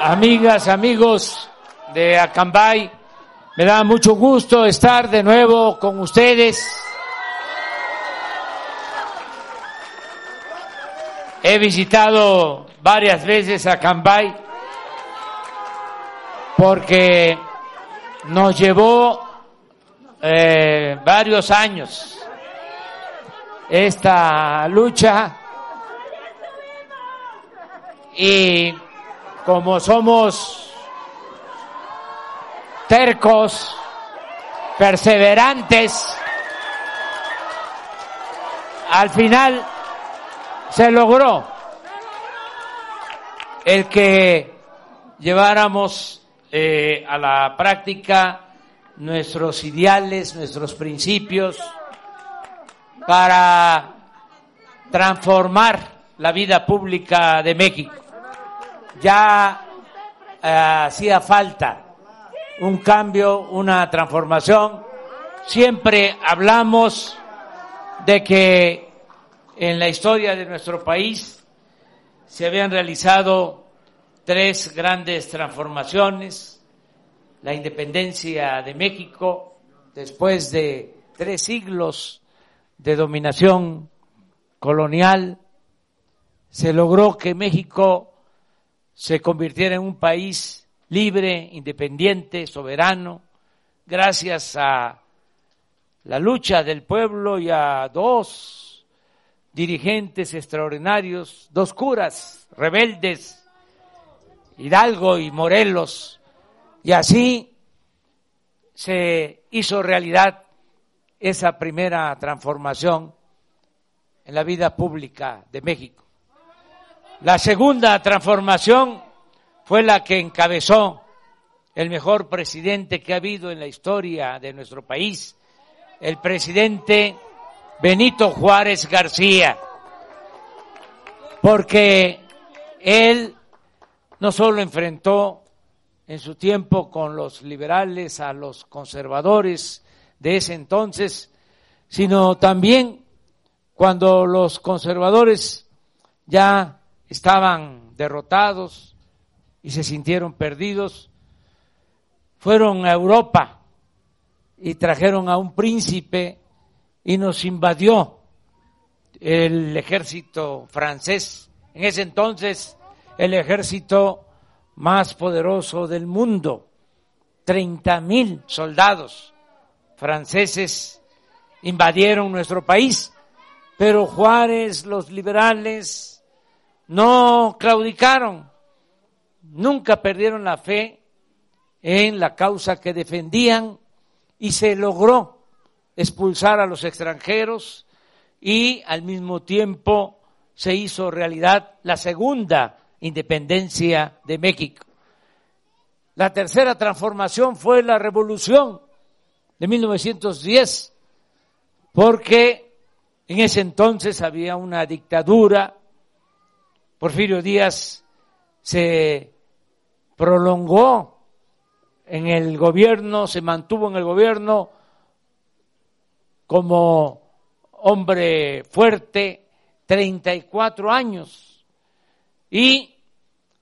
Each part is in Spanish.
amigas, amigos de Acambay, me da mucho gusto estar de nuevo con ustedes. He visitado varias veces Acambay porque nos llevó eh, varios años esta lucha y como somos tercos, perseverantes, al final se logró el que lleváramos eh, a la práctica nuestros ideales, nuestros principios, para transformar la vida pública de México ya eh, hacía falta un cambio, una transformación. Siempre hablamos de que en la historia de nuestro país se habían realizado tres grandes transformaciones. La independencia de México, después de tres siglos de dominación colonial, se logró que México se convirtiera en un país libre, independiente, soberano, gracias a la lucha del pueblo y a dos dirigentes extraordinarios, dos curas rebeldes, Hidalgo y Morelos, y así se hizo realidad esa primera transformación en la vida pública de México. La segunda transformación fue la que encabezó el mejor presidente que ha habido en la historia de nuestro país, el presidente Benito Juárez García, porque él no solo enfrentó en su tiempo con los liberales a los conservadores de ese entonces, sino también cuando los conservadores ya estaban derrotados y se sintieron perdidos, fueron a Europa y trajeron a un príncipe y nos invadió el ejército francés. En ese entonces, el ejército más poderoso del mundo, 30 mil soldados franceses invadieron nuestro país, pero Juárez, los liberales, no claudicaron, nunca perdieron la fe en la causa que defendían y se logró expulsar a los extranjeros y al mismo tiempo se hizo realidad la segunda independencia de México. La tercera transformación fue la revolución de 1910, porque en ese entonces había una dictadura Porfirio Díaz se prolongó en el gobierno, se mantuvo en el gobierno como hombre fuerte, 34 años, y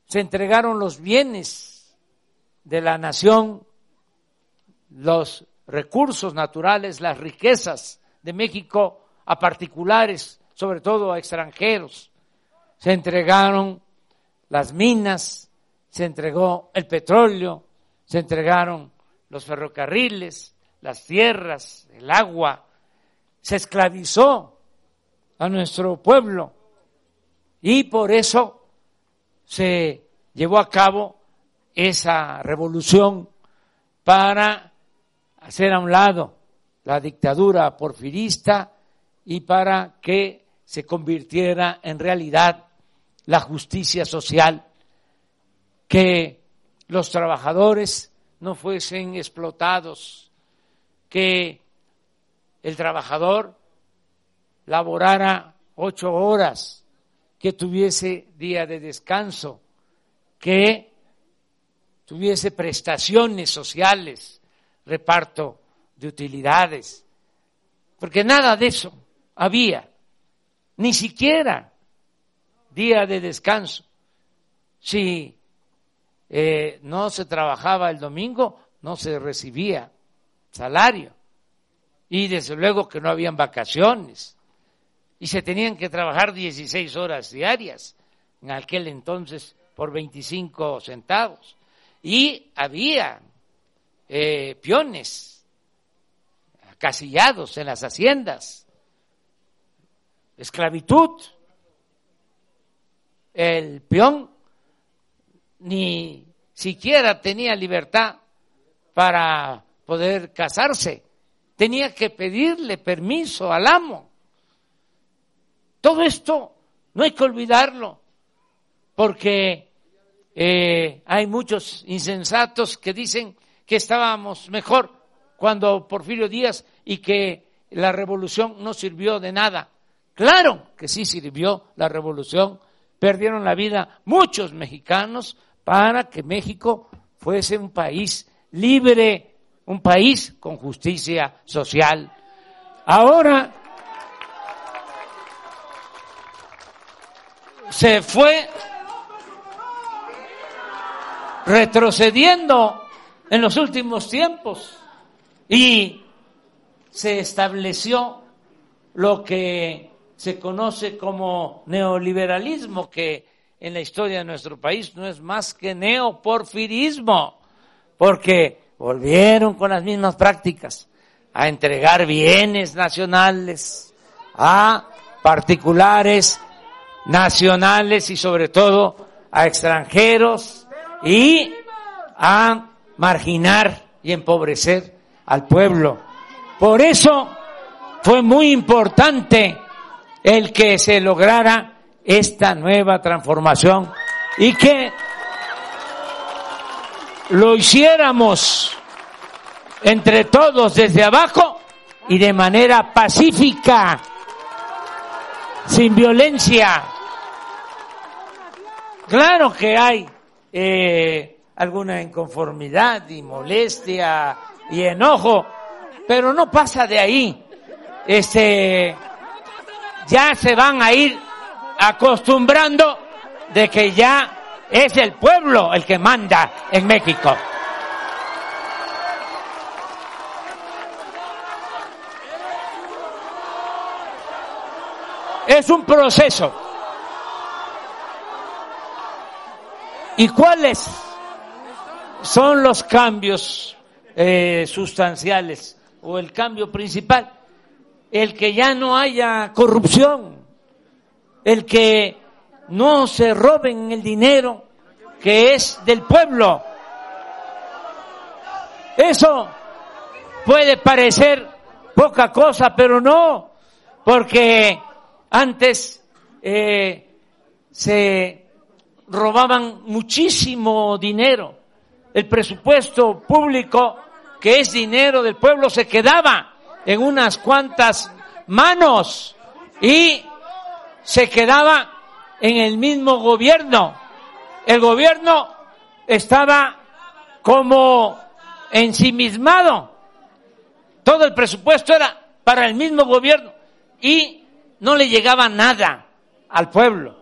se entregaron los bienes de la nación, los recursos naturales, las riquezas de México a particulares, sobre todo a extranjeros se entregaron las minas, se entregó el petróleo, se entregaron los ferrocarriles, las tierras, el agua, se esclavizó a nuestro pueblo. Y por eso se llevó a cabo esa revolución para hacer a un lado la dictadura porfirista y para que se convirtiera en realidad la justicia social, que los trabajadores no fuesen explotados, que el trabajador laborara ocho horas, que tuviese día de descanso, que tuviese prestaciones sociales, reparto de utilidades, porque nada de eso había, ni siquiera día de descanso. Si eh, no se trabajaba el domingo, no se recibía salario. Y desde luego que no habían vacaciones. Y se tenían que trabajar 16 horas diarias, en aquel entonces por 25 centavos. Y había eh, peones acasillados en las haciendas, esclavitud. El peón ni siquiera tenía libertad para poder casarse, tenía que pedirle permiso al amo. Todo esto no hay que olvidarlo, porque eh, hay muchos insensatos que dicen que estábamos mejor cuando Porfirio Díaz y que la revolución no sirvió de nada. Claro que sí sirvió la revolución, perdieron la vida muchos mexicanos para que México fuese un país libre, un país con justicia social. Ahora se fue retrocediendo en los últimos tiempos y se estableció lo que se conoce como neoliberalismo, que en la historia de nuestro país no es más que neoporfirismo, porque volvieron con las mismas prácticas a entregar bienes nacionales a particulares nacionales y sobre todo a extranjeros y a marginar y empobrecer al pueblo. Por eso fue muy importante el que se lograra esta nueva transformación y que lo hiciéramos entre todos desde abajo y de manera pacífica, sin violencia. Claro que hay eh, alguna inconformidad y molestia y enojo, pero no pasa de ahí. Este, ya se van a ir acostumbrando de que ya es el pueblo el que manda en México. Es un proceso. ¿Y cuáles son los cambios eh, sustanciales o el cambio principal? El que ya no haya corrupción, el que no se roben el dinero que es del pueblo. Eso puede parecer poca cosa, pero no, porque antes eh, se robaban muchísimo dinero. El presupuesto público, que es dinero del pueblo, se quedaba en unas cuantas manos y se quedaba en el mismo gobierno. El gobierno estaba como ensimismado. Todo el presupuesto era para el mismo gobierno y no le llegaba nada al pueblo.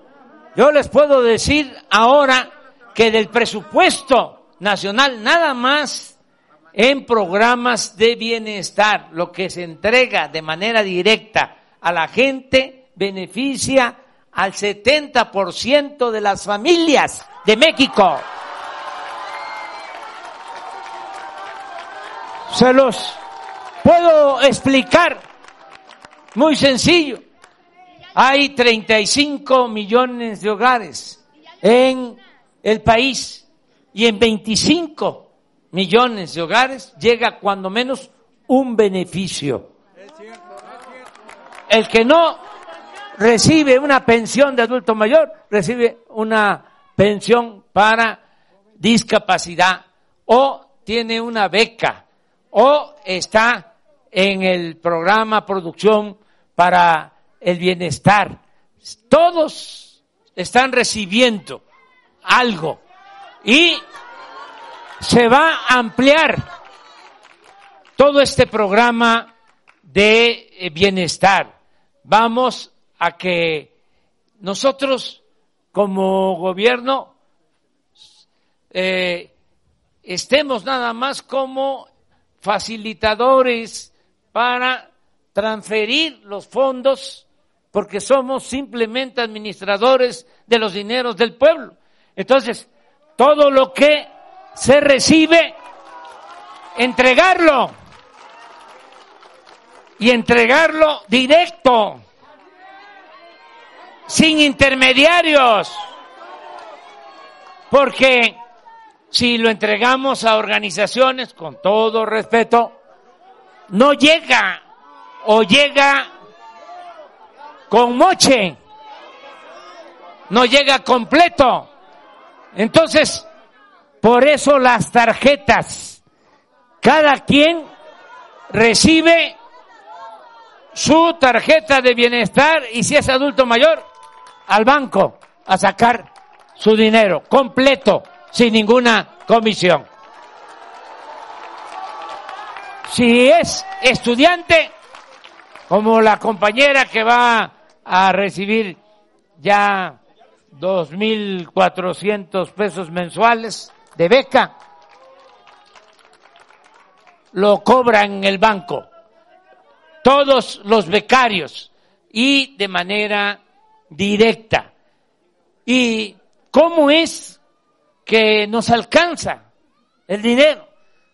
Yo les puedo decir ahora que del presupuesto nacional nada más en programas de bienestar, lo que se entrega de manera directa a la gente beneficia al 70% de las familias de México. Se los puedo explicar muy sencillo. Hay 35 millones de hogares en el país y en 25 millones de hogares llega cuando menos un beneficio. El que no recibe una pensión de adulto mayor, recibe una pensión para discapacidad o tiene una beca o está en el programa producción para el bienestar. Todos están recibiendo algo y se va a ampliar todo este programa de eh, bienestar. Vamos a que nosotros como gobierno eh, estemos nada más como facilitadores para transferir los fondos porque somos simplemente administradores de los dineros del pueblo. Entonces, todo lo que se recibe, entregarlo y entregarlo directo, sin intermediarios, porque si lo entregamos a organizaciones, con todo respeto, no llega o llega con moche, no llega completo. Entonces, por eso las tarjetas, cada quien recibe su tarjeta de bienestar y si es adulto mayor, al banco a sacar su dinero completo, sin ninguna comisión. Si es estudiante, como la compañera que va a recibir ya 2.400 pesos mensuales de beca, lo cobra en el banco todos los becarios y de manera directa. ¿Y cómo es que nos alcanza el dinero?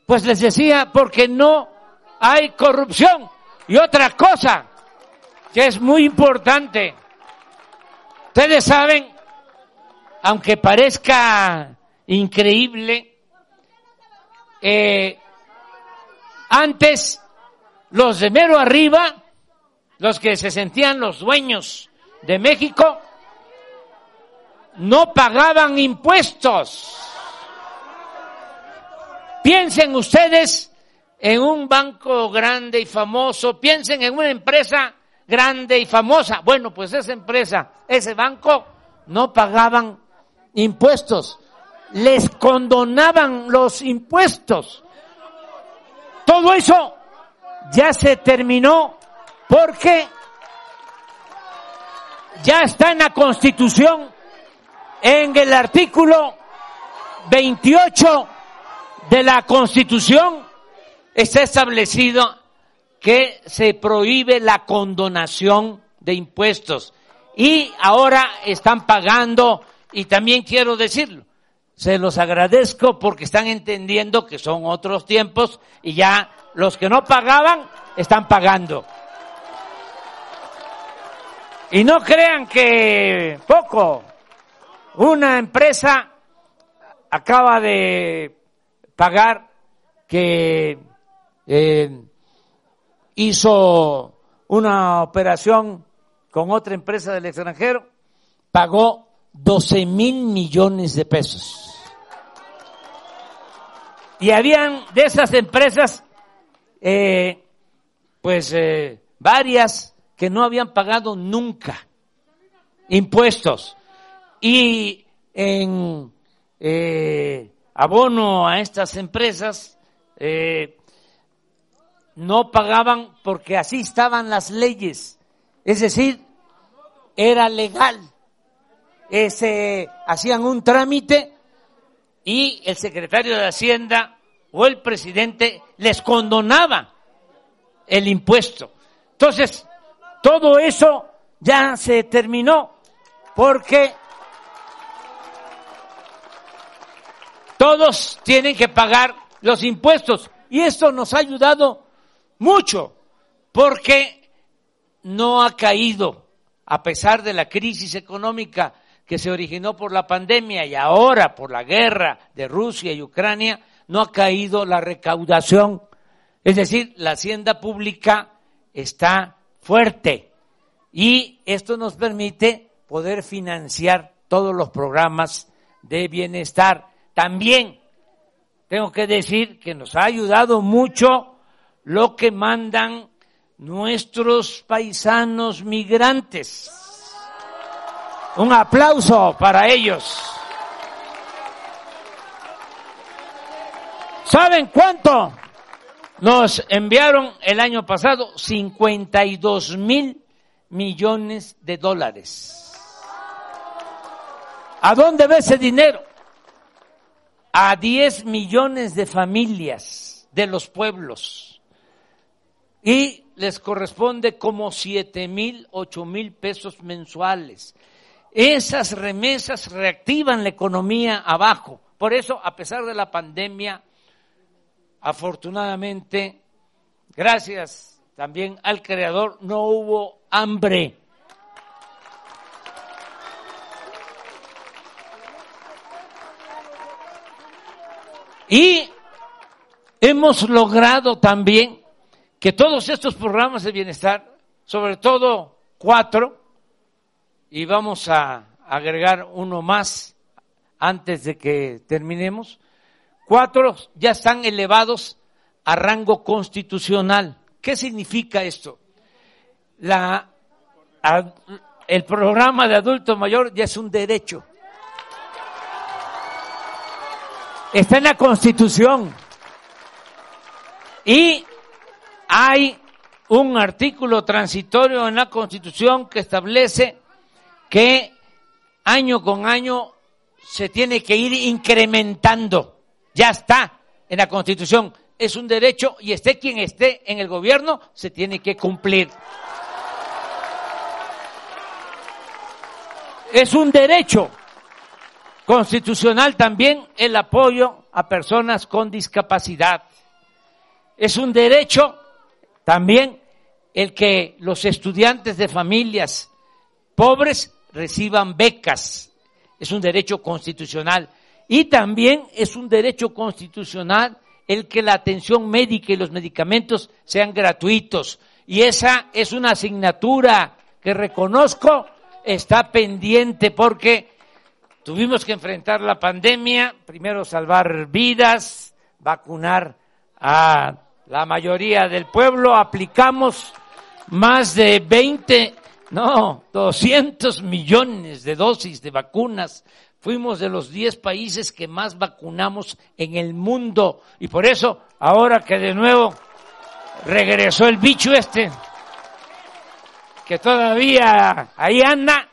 Pues les decía, porque no hay corrupción. Y otra cosa que es muy importante, ustedes saben, aunque parezca increíble, eh, antes los de mero arriba, los que se sentían los dueños de México, no pagaban impuestos. Piensen ustedes en un banco grande y famoso, piensen en una empresa grande y famosa. Bueno, pues esa empresa, ese banco, no pagaban impuestos, les condonaban los impuestos. Todo eso ya se terminó porque ya está en la Constitución, en el artículo 28 de la Constitución está establecido que se prohíbe la condonación de impuestos y ahora están pagando y también quiero decirlo, se los agradezco porque están entendiendo que son otros tiempos y ya los que no pagaban están pagando. Y no crean que poco. Una empresa acaba de pagar que eh, hizo una operación con otra empresa del extranjero, pagó 12 mil millones de pesos. Y habían de esas empresas eh, pues eh, varias que no habían pagado nunca impuestos y en eh, abono a estas empresas no pagaban porque así estaban las leyes, es decir, era legal. Se hacían un trámite y el secretario de Hacienda o el presidente les condonaba el impuesto. Entonces, todo eso ya se terminó porque todos tienen que pagar los impuestos y esto nos ha ayudado mucho porque no ha caído, a pesar de la crisis económica que se originó por la pandemia y ahora por la guerra de Rusia y Ucrania, no ha caído la recaudación. Es decir, la hacienda pública está fuerte y esto nos permite poder financiar todos los programas de bienestar. También tengo que decir que nos ha ayudado mucho lo que mandan nuestros paisanos migrantes. Un aplauso para ellos. ¿Saben cuánto nos enviaron el año pasado? 52 mil millones de dólares. ¿A dónde ve ese dinero? a 10 millones de familias de los pueblos y les corresponde como 7 mil, 8 mil pesos mensuales. Esas remesas reactivan la economía abajo. Por eso, a pesar de la pandemia, afortunadamente, gracias también al Creador, no hubo hambre. Y hemos logrado también que todos estos programas de bienestar, sobre todo cuatro, y vamos a agregar uno más antes de que terminemos, cuatro ya están elevados a rango constitucional. ¿Qué significa esto? La, el programa de adulto mayor ya es un derecho. Está en la Constitución. Y hay un artículo transitorio en la Constitución que establece que año con año se tiene que ir incrementando. Ya está en la Constitución. Es un derecho y esté quien esté en el gobierno, se tiene que cumplir. Es un derecho constitucional también el apoyo a personas con discapacidad. Es un derecho también el que los estudiantes de familias pobres reciban becas. Es un derecho constitucional. Y también es un derecho constitucional el que la atención médica y los medicamentos sean gratuitos. Y esa es una asignatura que reconozco está pendiente porque Tuvimos que enfrentar la pandemia, primero salvar vidas, vacunar a la mayoría del pueblo, aplicamos más de 20, no, 200 millones de dosis de vacunas. Fuimos de los 10 países que más vacunamos en el mundo y por eso ahora que de nuevo regresó el bicho este, que todavía ahí anda,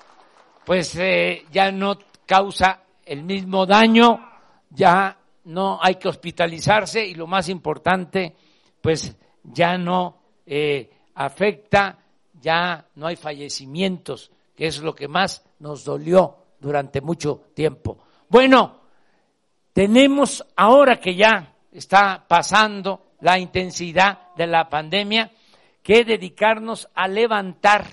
pues eh, ya no causa el mismo daño, ya no hay que hospitalizarse y lo más importante, pues ya no eh, afecta, ya no hay fallecimientos, que es lo que más nos dolió durante mucho tiempo. Bueno, tenemos ahora que ya está pasando la intensidad de la pandemia, que dedicarnos a levantar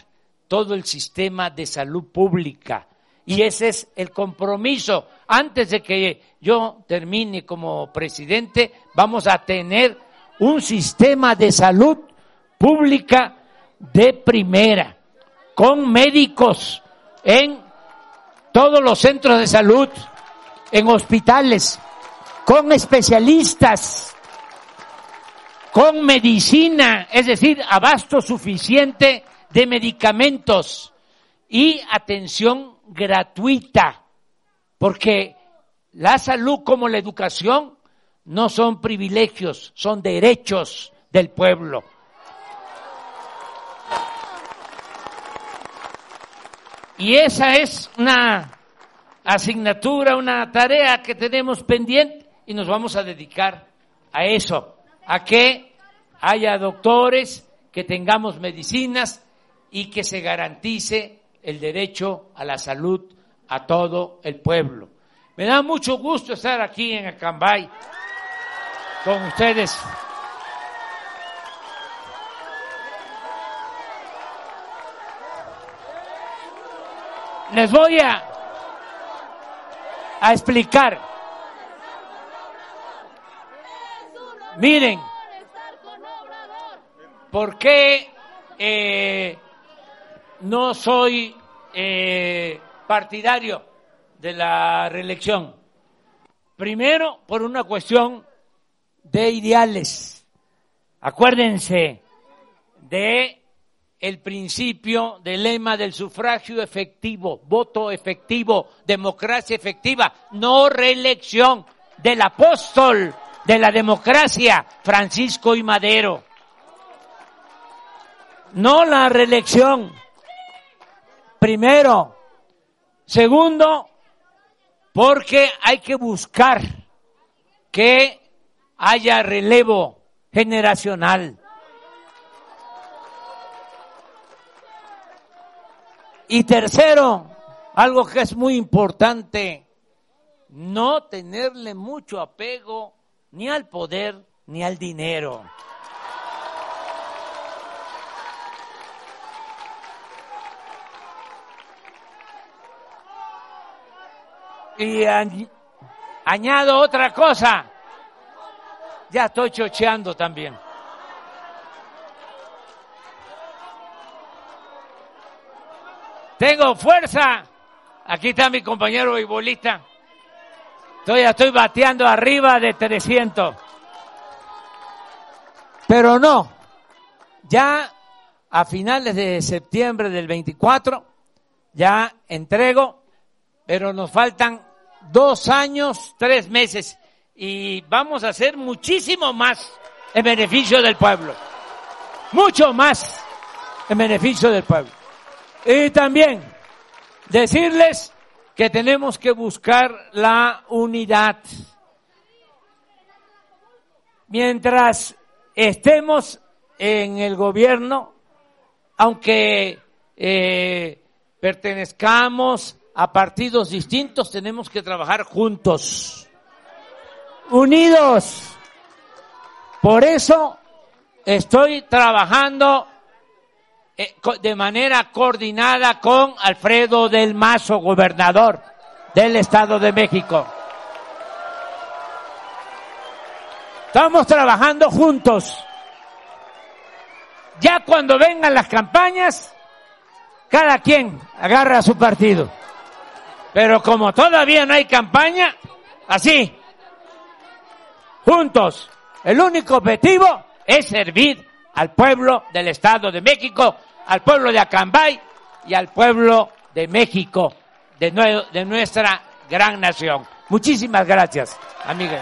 todo el sistema de salud pública, y ese es el compromiso. Antes de que yo termine como presidente, vamos a tener un sistema de salud pública de primera, con médicos en todos los centros de salud, en hospitales, con especialistas, con medicina, es decir, abasto suficiente de medicamentos y atención gratuita, porque la salud como la educación no son privilegios, son derechos del pueblo. Y esa es una asignatura, una tarea que tenemos pendiente y nos vamos a dedicar a eso, a que haya doctores, que tengamos medicinas y que se garantice el derecho a la salud a todo el pueblo. Me da mucho gusto estar aquí en Acambay con ustedes. Les voy a, explicar. Miren, ¿por qué eh, no soy eh, partidario de la reelección. Primero, por una cuestión de ideales. Acuérdense de el principio del lema del sufragio efectivo, voto efectivo, democracia efectiva, no reelección del apóstol de la democracia, Francisco y Madero. No la reelección Primero. Segundo, porque hay que buscar que haya relevo generacional. Y tercero, algo que es muy importante, no tenerle mucho apego ni al poder ni al dinero. Y añado otra cosa. Ya estoy chocheando también. Tengo fuerza. Aquí está mi compañero Ibolista. Estoy, estoy bateando arriba de 300. Pero no. Ya a finales de septiembre del 24, ya entrego, pero nos faltan dos años, tres meses y vamos a hacer muchísimo más en beneficio del pueblo. Mucho más en beneficio del pueblo. Y también decirles que tenemos que buscar la unidad. Mientras estemos en el gobierno, aunque eh, pertenezcamos a partidos distintos, tenemos que trabajar juntos, unidos. Por eso estoy trabajando de manera coordinada con Alfredo del Mazo, gobernador del Estado de México. Estamos trabajando juntos. Ya cuando vengan las campañas, cada quien agarra su partido. Pero como todavía no hay campaña, así, juntos, el único objetivo es servir al pueblo del Estado de México, al pueblo de Acambay y al pueblo de México, de, de nuestra gran nación. Muchísimas gracias, amiga.